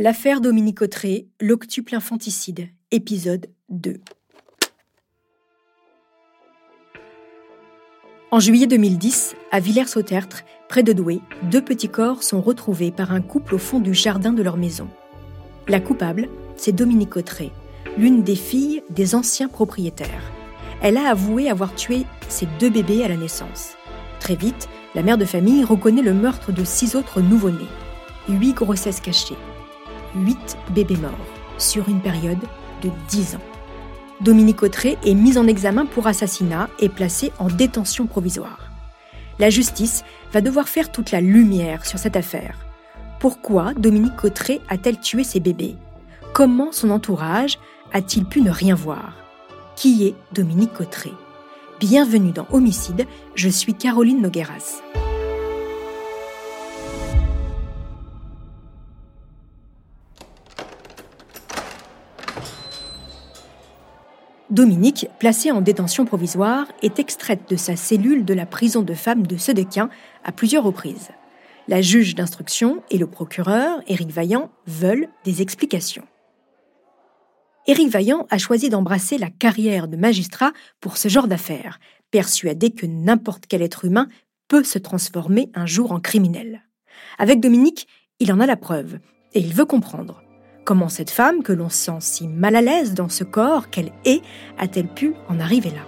L'affaire Dominique Autré, l'octuple infanticide, épisode 2. En juillet 2010, à Villers-Sautertre, près de Douai, deux petits corps sont retrouvés par un couple au fond du jardin de leur maison. La coupable, c'est Dominique Autré, l'une des filles des anciens propriétaires. Elle a avoué avoir tué ses deux bébés à la naissance. Très vite, la mère de famille reconnaît le meurtre de six autres nouveau-nés. Huit grossesses cachées. Huit bébés morts sur une période de 10 ans. Dominique Autré est mise en examen pour assassinat et placée en détention provisoire. La justice va devoir faire toute la lumière sur cette affaire. Pourquoi Dominique Autré a-t-elle tué ses bébés? Comment son entourage a-t-il pu ne rien voir? Qui est Dominique Autré? Bienvenue dans Homicide, je suis Caroline Nogueras. Dominique, placée en détention provisoire, est extraite de sa cellule de la prison de femmes de Sedequin à plusieurs reprises. La juge d'instruction et le procureur, Éric Vaillant, veulent des explications. Éric Vaillant a choisi d'embrasser la carrière de magistrat pour ce genre d'affaires, persuadé que n'importe quel être humain peut se transformer un jour en criminel. Avec Dominique, il en a la preuve, et il veut comprendre. Comment cette femme, que l'on sent si mal à l'aise dans ce corps qu'elle est, a-t-elle pu en arriver là?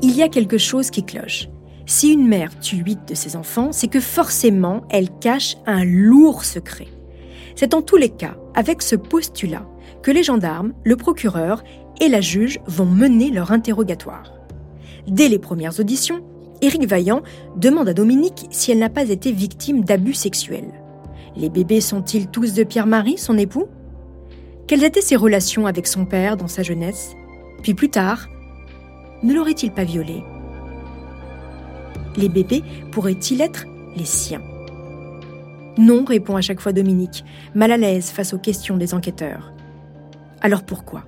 Il y a quelque chose qui cloche. Si une mère tue huit de ses enfants, c'est que forcément elle cache un lourd secret. C'est en tous les cas avec ce postulat que les gendarmes, le procureur et la juge vont mener leur interrogatoire. Dès les premières auditions, Éric Vaillant demande à Dominique si elle n'a pas été victime d'abus sexuels. Les bébés sont-ils tous de Pierre-Marie, son époux? Quelles étaient ses relations avec son père dans sa jeunesse? Puis plus tard, ne l'aurait-il pas violé? Les bébés pourraient-ils être les siens? Non, répond à chaque fois Dominique, mal à l'aise face aux questions des enquêteurs. Alors pourquoi?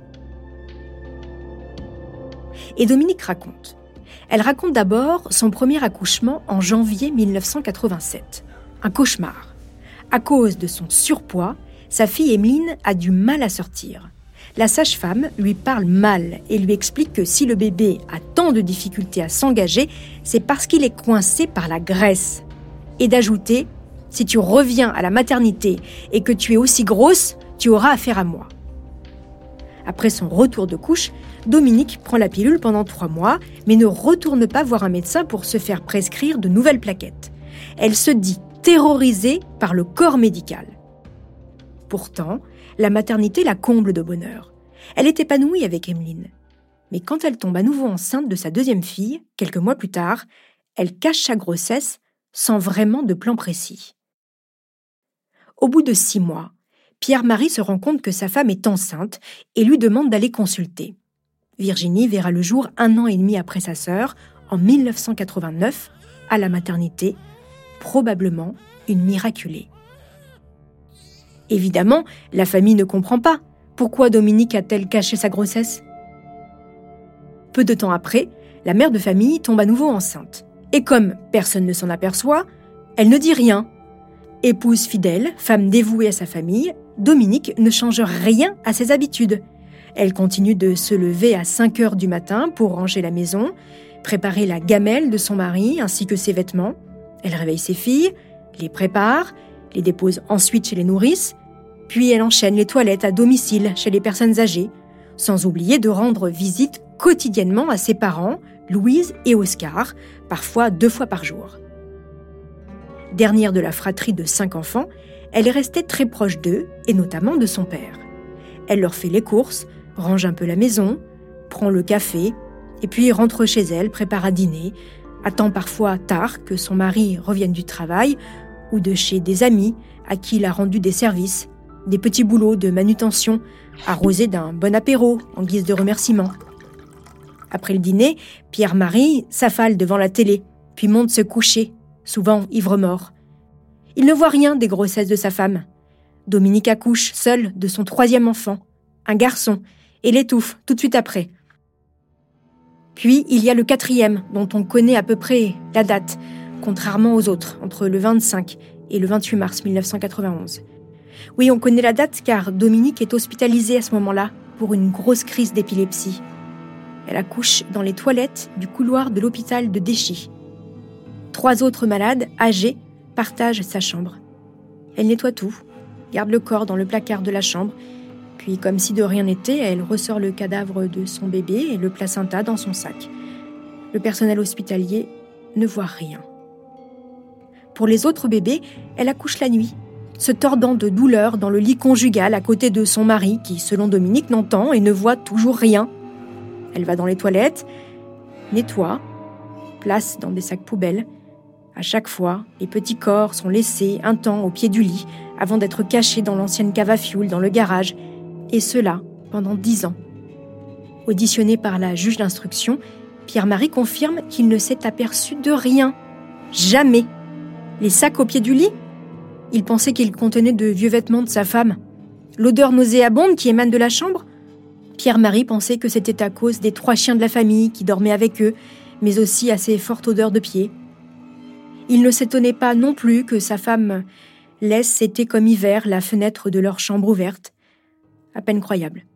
Et Dominique raconte. Elle raconte d'abord son premier accouchement en janvier 1987. Un cauchemar. À cause de son surpoids, sa fille Emeline a du mal à sortir. La sage-femme lui parle mal et lui explique que si le bébé a tant de difficultés à s'engager, c'est parce qu'il est coincé par la graisse. Et d'ajouter, si tu reviens à la maternité et que tu es aussi grosse, tu auras affaire à moi. Après son retour de couche, Dominique prend la pilule pendant trois mois, mais ne retourne pas voir un médecin pour se faire prescrire de nouvelles plaquettes. Elle se dit terrorisée par le corps médical. Pourtant, la maternité la comble de bonheur. Elle est épanouie avec Emeline. Mais quand elle tombe à nouveau enceinte de sa deuxième fille, quelques mois plus tard, elle cache sa grossesse sans vraiment de plan précis. Au bout de six mois, Pierre-Marie se rend compte que sa femme est enceinte et lui demande d'aller consulter. Virginie verra le jour un an et demi après sa sœur, en 1989, à la maternité, probablement une miraculée. Évidemment, la famille ne comprend pas. Pourquoi Dominique a-t-elle caché sa grossesse? Peu de temps après, la mère de famille tombe à nouveau enceinte. Et comme personne ne s'en aperçoit, elle ne dit rien. Épouse fidèle, femme dévouée à sa famille, Dominique ne change rien à ses habitudes. Elle continue de se lever à 5 heures du matin pour ranger la maison, préparer la gamelle de son mari ainsi que ses vêtements. Elle réveille ses filles, les prépare, les dépose ensuite chez les nourrices, puis elle enchaîne les toilettes à domicile chez les personnes âgées, sans oublier de rendre visite quotidiennement à ses parents, Louise et Oscar, parfois deux fois par jour. Dernière de la fratrie de cinq enfants, elle est restée très proche d'eux, et notamment de son père. Elle leur fait les courses, range un peu la maison, prend le café, et puis rentre chez elle, prépare à dîner, attend parfois tard que son mari revienne du travail ou de chez des amis à qui il a rendu des services, des petits boulots de manutention, arrosés d'un bon apéro en guise de remerciement. Après le dîner, Pierre-Marie s'affale devant la télé, puis monte se coucher, souvent ivre-mort. Il ne voit rien des grossesses de sa femme. Dominique accouche seule de son troisième enfant, un garçon, et l'étouffe tout de suite après. Puis il y a le quatrième, dont on connaît à peu près la date, contrairement aux autres, entre le 25 et le 28 mars 1991. Oui, on connaît la date car Dominique est hospitalisée à ce moment-là pour une grosse crise d'épilepsie. Elle accouche dans les toilettes du couloir de l'hôpital de Déchy. Trois autres malades, âgés, partagent sa chambre. Elle nettoie tout, garde le corps dans le placard de la chambre, puis comme si de rien n'était, elle ressort le cadavre de son bébé et le placenta dans son sac. Le personnel hospitalier ne voit rien. Pour les autres bébés, elle accouche la nuit, se tordant de douleur dans le lit conjugal à côté de son mari qui, selon Dominique, n'entend et ne voit toujours rien. Elle va dans les toilettes, nettoie, place dans des sacs poubelles. À chaque fois, les petits corps sont laissés un temps au pied du lit avant d'être cachés dans l'ancienne cave à fioul dans le garage, et cela pendant dix ans. Auditionné par la juge d'instruction, Pierre-Marie confirme qu'il ne s'est aperçu de rien. Jamais. Les sacs au pied du lit? Il pensait qu'ils contenaient de vieux vêtements de sa femme. L'odeur nauséabonde qui émane de la chambre? Pierre-Marie pensait que c'était à cause des trois chiens de la famille qui dormaient avec eux, mais aussi à ses fortes odeurs de pied. Il ne s'étonnait pas non plus que sa femme laisse été comme hiver la fenêtre de leur chambre ouverte. À peine croyable.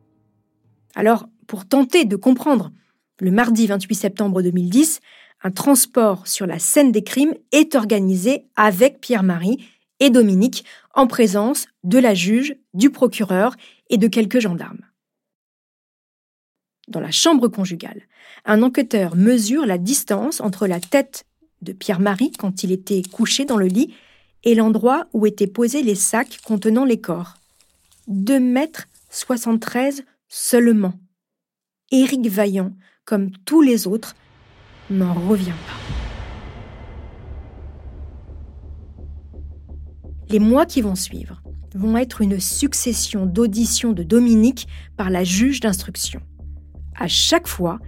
Alors, pour tenter de comprendre, le mardi 28 septembre 2010, un transport sur la scène des crimes est organisé avec Pierre-Marie et Dominique en présence de la juge, du procureur et de quelques gendarmes dans la chambre conjugale. Un enquêteur mesure la distance entre la tête de Pierre-Marie quand il était couché dans le lit et l'endroit où étaient posés les sacs contenant les corps. 2 mètres 73 seulement. Éric Vaillant, comme tous les autres, n'en revient pas. Les mois qui vont suivre vont être une succession d'auditions de Dominique par la juge d'instruction. À chaque fois,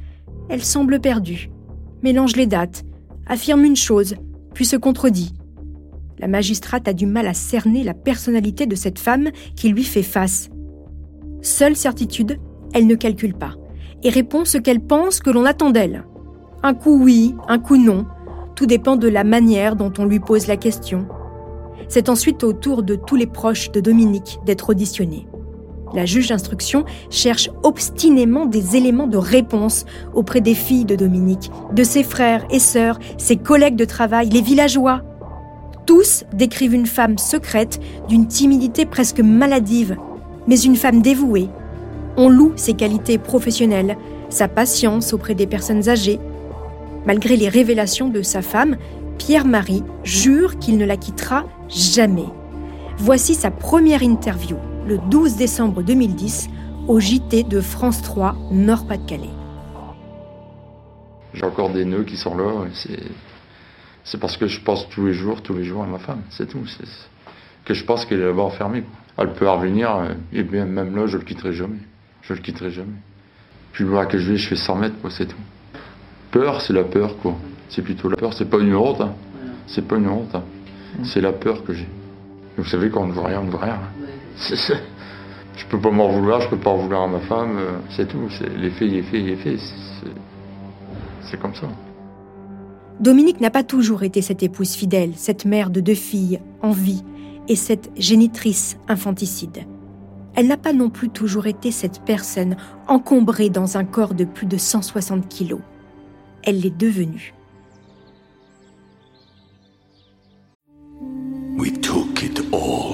elle semble perdue, mélange les dates, affirme une chose, puis se contredit. La magistrate a du mal à cerner la personnalité de cette femme qui lui fait face. Seule certitude, elle ne calcule pas et répond ce qu'elle pense que l'on attend d'elle. Un coup oui, un coup non, tout dépend de la manière dont on lui pose la question. C'est ensuite au tour de tous les proches de Dominique d'être auditionnés. La juge d'instruction cherche obstinément des éléments de réponse auprès des filles de Dominique, de ses frères et sœurs, ses collègues de travail, les villageois. Tous décrivent une femme secrète, d'une timidité presque maladive, mais une femme dévouée. On loue ses qualités professionnelles, sa patience auprès des personnes âgées. Malgré les révélations de sa femme, Pierre-Marie jure qu'il ne la quittera jamais. Voici sa première interview le 12 décembre 2010 au JT de France 3 Nord-Pas-de-Calais. J'ai encore des nœuds qui sont là. C'est parce que je pense tous les jours, tous les jours à ma femme, c'est tout. Que je pense qu'elle est là-bas enfermée. Elle peut revenir, euh, et bien même là, je le quitterai jamais. Je le quitterai jamais. Puis là que je vais, je fais 100 mètres, quoi, c'est tout. Peur, c'est la peur, quoi. C'est plutôt la peur, c'est pas une honte. Hein. C'est pas une honte. Hein. C'est la peur que j'ai. Vous savez, quand on ne voit rien, on ne voit rien. Hein. Je peux pas m'en vouloir, je peux pas en vouloir à ma femme, euh, c'est tout. L'effet, il est fait, il est fait. C'est comme ça. Dominique n'a pas toujours été cette épouse fidèle, cette mère de deux filles en vie et cette génitrice infanticide. Elle n'a pas non plus toujours été cette personne encombrée dans un corps de plus de 160 kilos. Elle l'est devenue. We took it all.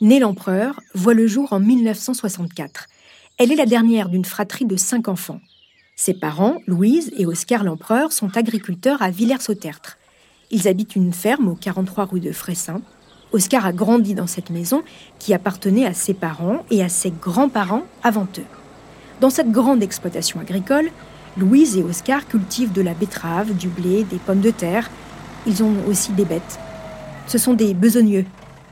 née l'empereur, voit le jour en 1964. Elle est la dernière d'une fratrie de cinq enfants. Ses parents, Louise et Oscar l'empereur, sont agriculteurs à Villers-au-Tertre. Ils habitent une ferme au 43 rue de Fressin. Oscar a grandi dans cette maison qui appartenait à ses parents et à ses grands-parents avant eux. Dans cette grande exploitation agricole, Louise et Oscar cultivent de la betterave, du blé, des pommes de terre. Ils ont aussi des bêtes. Ce sont des besogneux,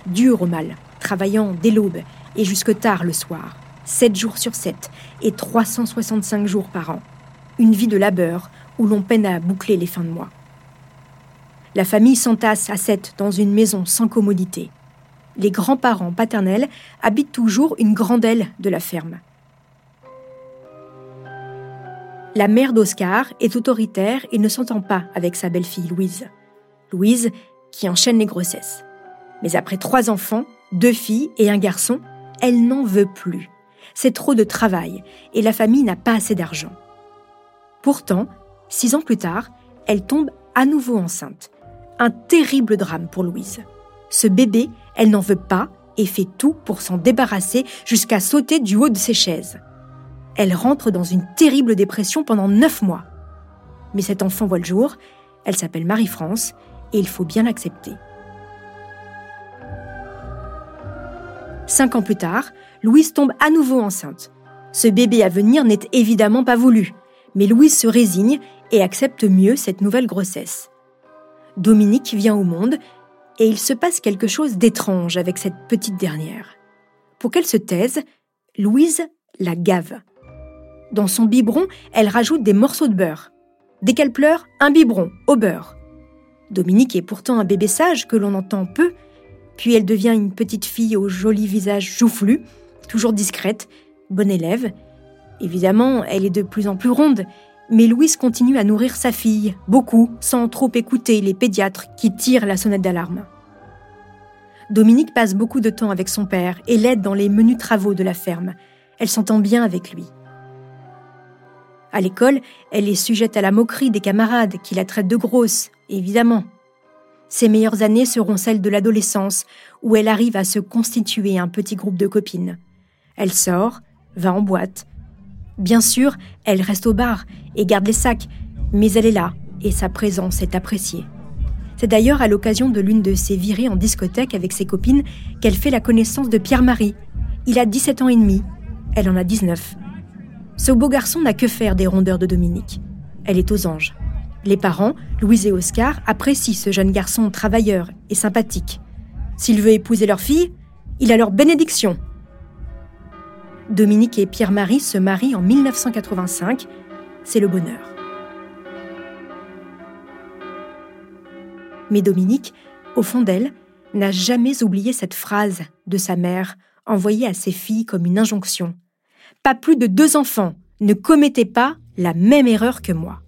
durs au mal, travaillant dès l'aube et jusque tard le soir, 7 jours sur 7 et 365 jours par an. Une vie de labeur où l'on peine à boucler les fins de mois. La famille s'entasse à sept dans une maison sans commodité. Les grands-parents paternels habitent toujours une grande aile de la ferme. La mère d'Oscar est autoritaire et ne s'entend pas avec sa belle-fille Louise. Louise qui enchaîne les grossesses. Mais après trois enfants, deux filles et un garçon, elle n'en veut plus. C'est trop de travail et la famille n'a pas assez d'argent. Pourtant, six ans plus tard, elle tombe à nouveau enceinte. Un terrible drame pour Louise. Ce bébé, elle n'en veut pas et fait tout pour s'en débarrasser jusqu'à sauter du haut de ses chaises. Elle rentre dans une terrible dépression pendant neuf mois. Mais cet enfant voit le jour, elle s'appelle Marie-France et il faut bien l'accepter. Cinq ans plus tard, Louise tombe à nouveau enceinte. Ce bébé à venir n'est évidemment pas voulu, mais Louise se résigne et accepte mieux cette nouvelle grossesse. Dominique vient au monde et il se passe quelque chose d'étrange avec cette petite dernière. Pour qu'elle se taise, Louise la gave. Dans son biberon, elle rajoute des morceaux de beurre. Dès qu'elle pleure, un biberon au beurre. Dominique est pourtant un bébé sage que l'on entend peu, puis elle devient une petite fille au joli visage joufflu, toujours discrète, bonne élève. Évidemment, elle est de plus en plus ronde, mais Louise continue à nourrir sa fille, beaucoup, sans trop écouter les pédiatres qui tirent la sonnette d'alarme. Dominique passe beaucoup de temps avec son père et l'aide dans les menus travaux de la ferme. Elle s'entend bien avec lui. À l'école, elle est sujette à la moquerie des camarades qui la traitent de grosse, évidemment. Ses meilleures années seront celles de l'adolescence, où elle arrive à se constituer un petit groupe de copines. Elle sort, va en boîte. Bien sûr, elle reste au bar et garde les sacs, mais elle est là, et sa présence est appréciée. C'est d'ailleurs à l'occasion de l'une de ses virées en discothèque avec ses copines qu'elle fait la connaissance de Pierre-Marie. Il a 17 ans et demi, elle en a 19. Ce beau garçon n'a que faire des rondeurs de Dominique. Elle est aux anges. Les parents, Louise et Oscar, apprécient ce jeune garçon travailleur et sympathique. S'il veut épouser leur fille, il a leur bénédiction. Dominique et Pierre-Marie se marient en 1985. C'est le bonheur. Mais Dominique, au fond d'elle, n'a jamais oublié cette phrase de sa mère, envoyée à ses filles comme une injonction. Pas plus de deux enfants, ne commettez pas la même erreur que moi.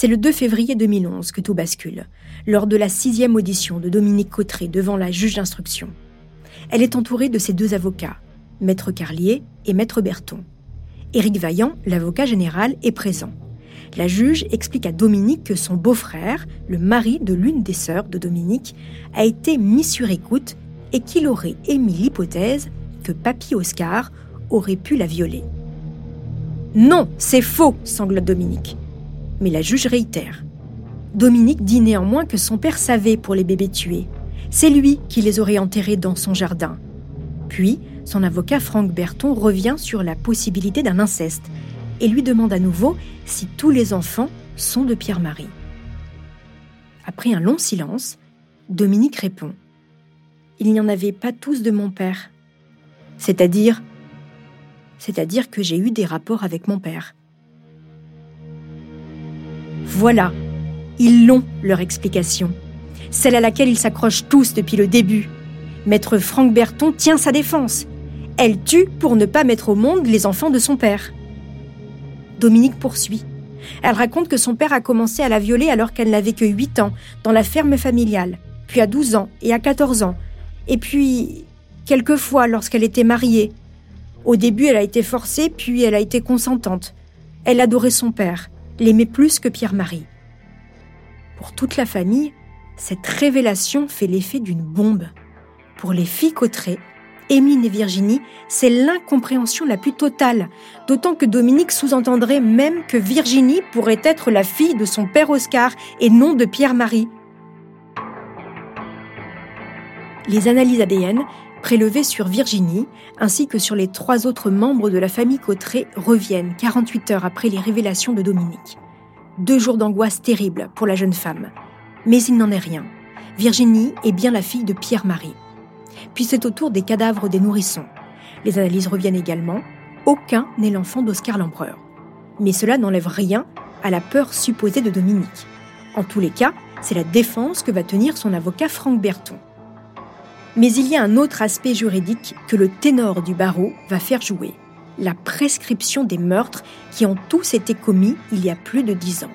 C'est le 2 février 2011 que tout bascule, lors de la sixième audition de Dominique Cotteret devant la juge d'instruction. Elle est entourée de ses deux avocats, Maître Carlier et Maître Berton. Éric Vaillant, l'avocat général, est présent. La juge explique à Dominique que son beau-frère, le mari de l'une des sœurs de Dominique, a été mis sur écoute et qu'il aurait émis l'hypothèse que Papy Oscar aurait pu la violer. Non, c'est faux, sanglote Dominique. Mais la juge réitère. Dominique dit néanmoins que son père savait pour les bébés tués. C'est lui qui les aurait enterrés dans son jardin. Puis, son avocat Franck Berton revient sur la possibilité d'un inceste et lui demande à nouveau si tous les enfants sont de Pierre-Marie. Après un long silence, Dominique répond Il n'y en avait pas tous de mon père. C'est-à-dire C'est-à-dire que j'ai eu des rapports avec mon père. Voilà, ils l'ont, leur explication. Celle à laquelle ils s'accrochent tous depuis le début. Maître Franck Berton tient sa défense. Elle tue pour ne pas mettre au monde les enfants de son père. Dominique poursuit. Elle raconte que son père a commencé à la violer alors qu'elle n'avait que 8 ans, dans la ferme familiale, puis à 12 ans et à 14 ans, et puis quelquefois lorsqu'elle était mariée. Au début, elle a été forcée, puis elle a été consentante. Elle adorait son père, l'aimait plus que Pierre-Marie. Pour toute la famille, cette révélation fait l'effet d'une bombe. Pour les filles Cotteret, Émile et Virginie, c'est l'incompréhension la plus totale, d'autant que Dominique sous-entendrait même que Virginie pourrait être la fille de son père Oscar et non de Pierre-Marie. Les analyses ADN prélevées sur Virginie, ainsi que sur les trois autres membres de la famille Cotteret, reviennent 48 heures après les révélations de Dominique. Deux jours d'angoisse terrible pour la jeune femme. Mais il n'en est rien. Virginie est bien la fille de Pierre-Marie. Puis c'est au tour des cadavres des nourrissons. Les analyses reviennent également. Aucun n'est l'enfant d'Oscar l'Empereur. Mais cela n'enlève rien à la peur supposée de Dominique. En tous les cas, c'est la défense que va tenir son avocat Franck Berton. Mais il y a un autre aspect juridique que le ténor du barreau va faire jouer, la prescription des meurtres qui ont tous été commis il y a plus de dix ans.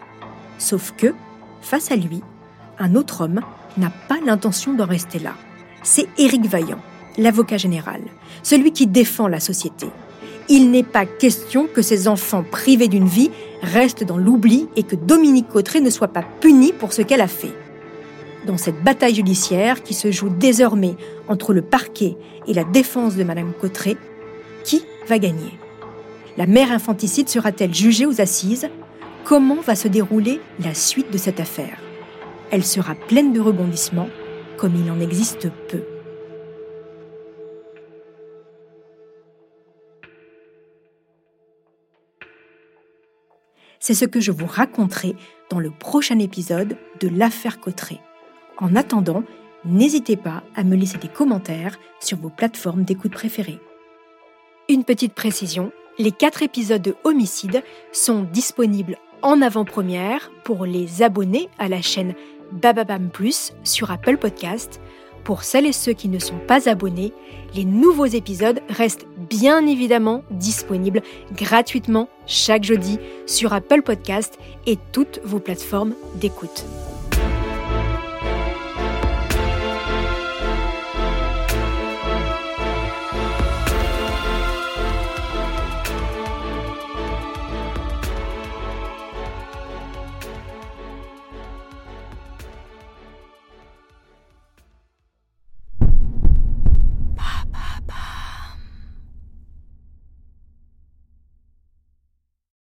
Sauf que, face à lui, un autre homme n'a pas l'intention d'en rester là. C'est Éric Vaillant, l'avocat général, celui qui défend la société. Il n'est pas question que ces enfants privés d'une vie restent dans l'oubli et que Dominique Cotteret ne soit pas punie pour ce qu'elle a fait. Dans cette bataille judiciaire qui se joue désormais entre le parquet et la défense de Madame Cotteret, qui va gagner? La mère infanticide sera-t-elle jugée aux assises? Comment va se dérouler la suite de cette affaire? Elle sera pleine de rebondissements, comme il en existe peu. C'est ce que je vous raconterai dans le prochain épisode de l'affaire Cotteret. En attendant, n'hésitez pas à me laisser des commentaires sur vos plateformes d'écoute préférées. Une petite précision, les quatre épisodes de Homicide sont disponibles en avant-première pour les abonnés à la chaîne Bababam Plus sur Apple Podcast. Pour celles et ceux qui ne sont pas abonnés, les nouveaux épisodes restent bien évidemment disponibles gratuitement chaque jeudi sur Apple Podcast et toutes vos plateformes d'écoute.